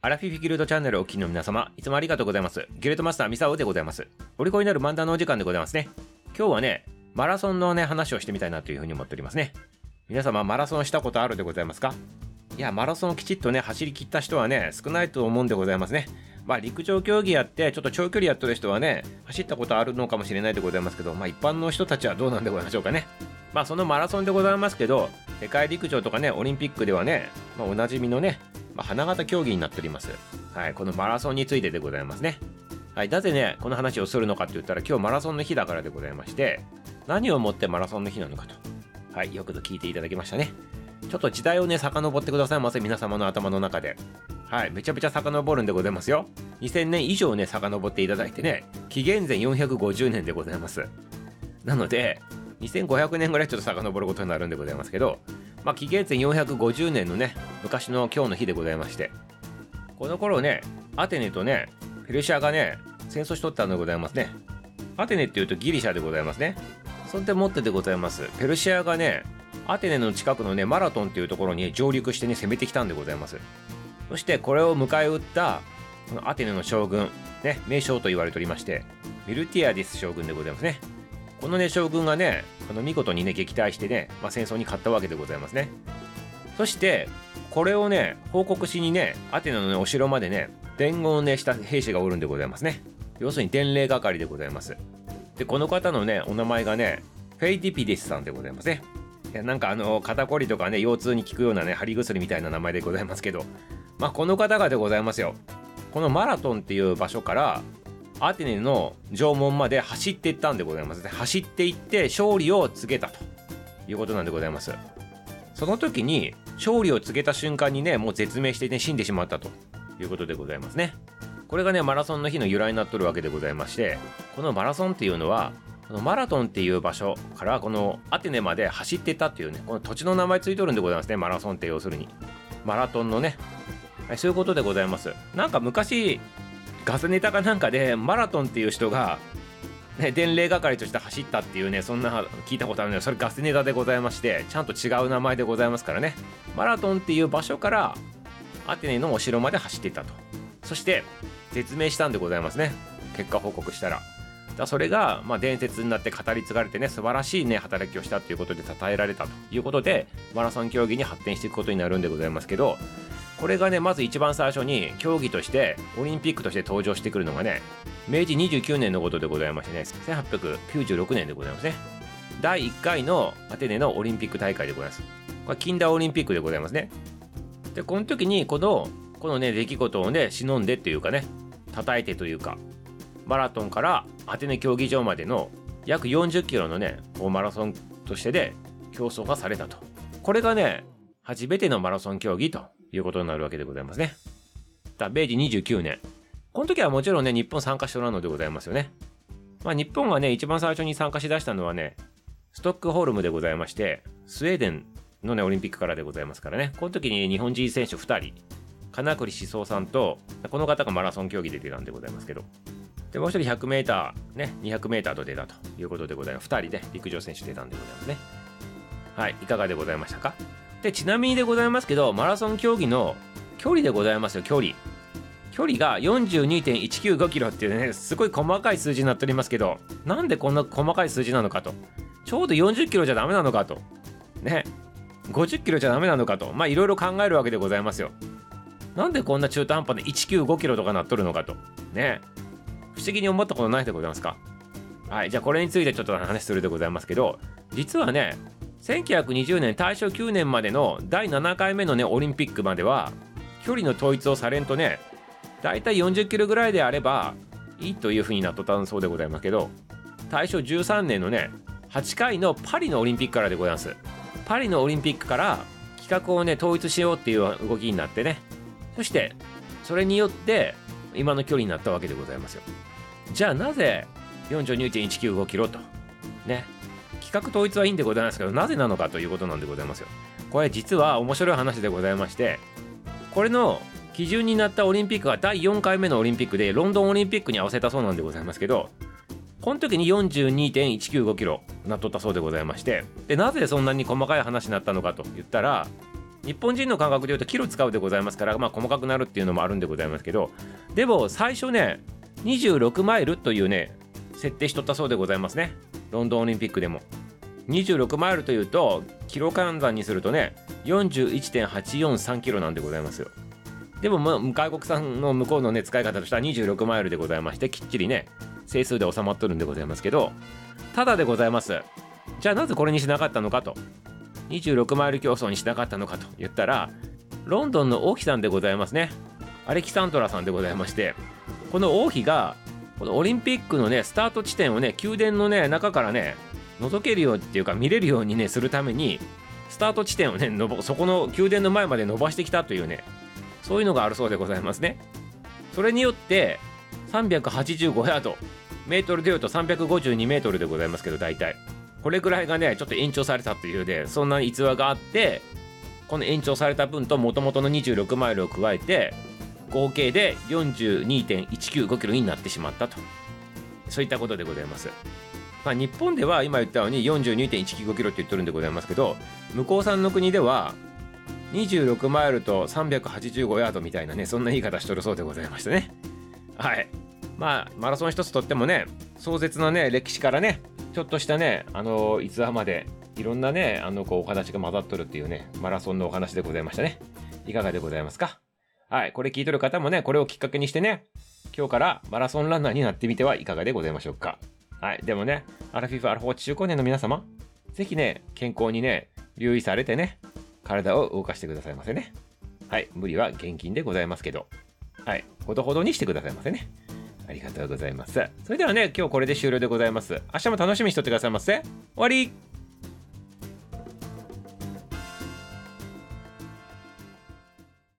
アラフィフィギルドチャンネルお聞きの皆様、いつもありがとうございます。ギルドマスターミサオでございます。お利口になる漫談のお時間でございますね。今日はね、マラソンのね、話をしてみたいなというふうに思っておりますね。皆様、マラソンしたことあるでございますか？いや、マラソンをきちっとね、走り切った人はね、少ないと思うんでございますね。まあ、陸上競技やって、ちょっと長距離やってる人はね、走ったことあるのかもしれないでございますけど、まあ、一般の人たちはどうなんでございましょうかね。まあ、そのマラソンでございますけど、世界陸上とかね、オリンピックではね、まあ、おなじみのね、花形競技になっております。はい、このマラソンについてでございますね。はい、なぜね、この話をするのかって言ったら、今日マラソンの日だからでございまして、何をもってマラソンの日なのかと。はい、よくぞ聞いていただきましたね。ちょっと時代をね、遡ってくださいませ、皆様の頭の中で。はい、めちゃめちゃ遡るんでございますよ。2000年以上ね、遡っていただいてね、紀元前450年でございます。なので、2500年ぐらいちょっと遡ることになるんでございますけど、まあ、紀元前450年のね、昔の今日の日でございまして、この頃ね、アテネとね、ペルシアがね、戦争しとったのでございますね。アテネっていうとギリシャでございますね。そんでもってでございます。ペルシアがね、アテネの近くのね、マラトンっていうところに上陸してね、攻めてきたんでございます。そしてこれを迎え撃った、このアテネの将軍、ね、名将と言われておりまして、ミルティアディス将軍でございますね。このね、将軍がね、この見事にね、撃退してね、まあ、戦争に勝ったわけでございますね。そして、これをね、報告しにね、アテナの、ね、お城までね、伝言をね、した兵士がおるんでございますね。要するに伝令係でございます。で、この方のね、お名前がね、フェイディピディスさんでございますね。いや、なんかあの、肩こりとかね、腰痛に効くようなね、貼り薬みたいな名前でございますけど、まあ、この方がでございますよ。このマラトンっていう場所から、アテネの城門まで走っていったんでございます。走っていって勝利を告げたということなんでございます。その時に勝利を告げた瞬間にね、もう絶命してね、死んでしまったということでございますね。これがね、マラソンの日の由来になっとるわけでございまして、このマラソンっていうのは、このマラトンっていう場所からこのアテネまで走ってたっていうね、この土地の名前ついとるんでございますね、マラソンって要するに。マラトンのね、はい、そういうことでございます。なんか昔、ガスネタかなんかでマラトンっていう人が、ね、伝令係として走ったっていうねそんな聞いたことあるのでそれガスネタでございましてちゃんと違う名前でございますからね。マラトンっていう場所からアテネのお城まで走っていたと。そして絶命したんでございますね。結果報告したら。だそれが、まあ、伝説になって語り継がれてね素晴らしいね働きをしたということで称えられたということでマラソン競技に発展していくことになるんでございますけどこれがねまず一番最初に競技としてオリンピックとして登場してくるのがね明治29年のことでございましてね1896年でございますね。第1回のアテネのオリンピック大会でございます。これ近代オリンピックでございますね。でこの時にこのこのね出来事をね忍んでっていうかね叩いてというかマラトンからアテネ競技場までの約40キロのねこうマラソンとしてで競争がされたと。これがね初めてのマラソン競技ということになるわけでございますね。だ明治29年。この時はもちろんね、日本参加しておらんのでございますよね。まあ日本がね、一番最初に参加しだしたのはね、ストックホルムでございまして、スウェーデンのね、オリンピックからでございますからね。この時に日本人選手2人、金栗志宗さんと、この方がマラソン競技で出たんでございますけど。で、もう一人 100m、ね、200m と出たということでございます。2人で陸上選手出たんでございますね。はい、いかがでございましたか？で、ちなみにでございますけど、マラソン競技の距離でございますよ、距離。距離が42.195キロっていうね、すごい細かい数字になっておりますけど、なんでこんな細かい数字なのかと。ちょうど40キロじゃダメなのかと。ね。50キロじゃダメなのかと。まあいろいろ考えるわけでございますよ。なんでこんな中途半端で195キロとかなっとるのかと。ね。不思議に思ったことないでございますか？はい。じゃあこれについてちょっと話するでございますけど、実はね、1920年大正9年までの第7回目のねオリンピックまでは距離の統一をされんとねだいたい40キロぐらいであればいいというふうになっとったんそうでございますけど大正13年のね8回のパリのオリンピックからでございます。パリのオリンピックから企画をね統一しようっていう動きになってねそしてそれによって今の距離になったわけでございますよ。じゃあなぜ42.195キロとね企画統一はいいんでございますけどなぜなのかということなんでございますよこれ実は面白い話でございましてこれの基準になったオリンピックは第4回目のオリンピックでロンドンオリンピックに合わせたそうなんでございますけどこの時に42.195キロなっとったそうでございましてでなぜそんなに細かい話になったのかと言ったら日本人の感覚でいうとキロ使うでございますから、まあ、細かくなるっていうのもあるんでございますけどでも最初ね26マイルというね設定しとったそうでございますね。ロンドンオリンピックでも。26マイルというとキロ換算にするとね41.843キロなんでございますよ。でも、ま、外国産の向こうのね使い方としては26マイルでございましてきっちりね整数で収まっとるんでございますけどただでございます。じゃあなぜこれにしなかったのかと。26マイル競争にしなかったのかと言ったらロンドンの王妃さんでございますね。アレキサンドラさんでございましてこの王妃がこのオリンピックのねスタート地点をね宮殿のね中からね覗けるようっていうか見れるようにねするためにスタート地点をねそこの宮殿の前まで伸ばしてきたというねそういうのがあるそうでございますね。それによって385ヤードメートルでいうと352メートルでございますけど大体。これぐらいがねちょっと延長されたというでそんな逸話があってこの延長された分ともともとの26マイルを加えて合計で42.195キロになってしまったと。そういったことでございます。まあ、日本では今言ったように42.195キロって言ってるんでございますけど向こうさんの国では26マイルと385ヤードみたいなねそんな言い方しとるそうでございましたね。はい。まあマラソン一つとってもね壮絶なね歴史からねちょっとしたねあの逸話までいろんなねあのこうお話が混ざっとるっていうねマラソンのお話でございましたね。いかがでございますか？はい。これ聞いとる方もね、これをきっかけにしてね、今日からマラソンランナーになってみてはいかがでございましょうか。はい。でもね、アラフィフ、アラフォー中高年の皆様、ぜひね、健康にね、留意されてね、体を動かしてくださいませね。はい。無理は厳禁でございますけど、はい。ほどほどにしてくださいませね。ありがとうございます。それではね、今日これで終了でございます。明日も楽しみにしとってくださいませ。終わり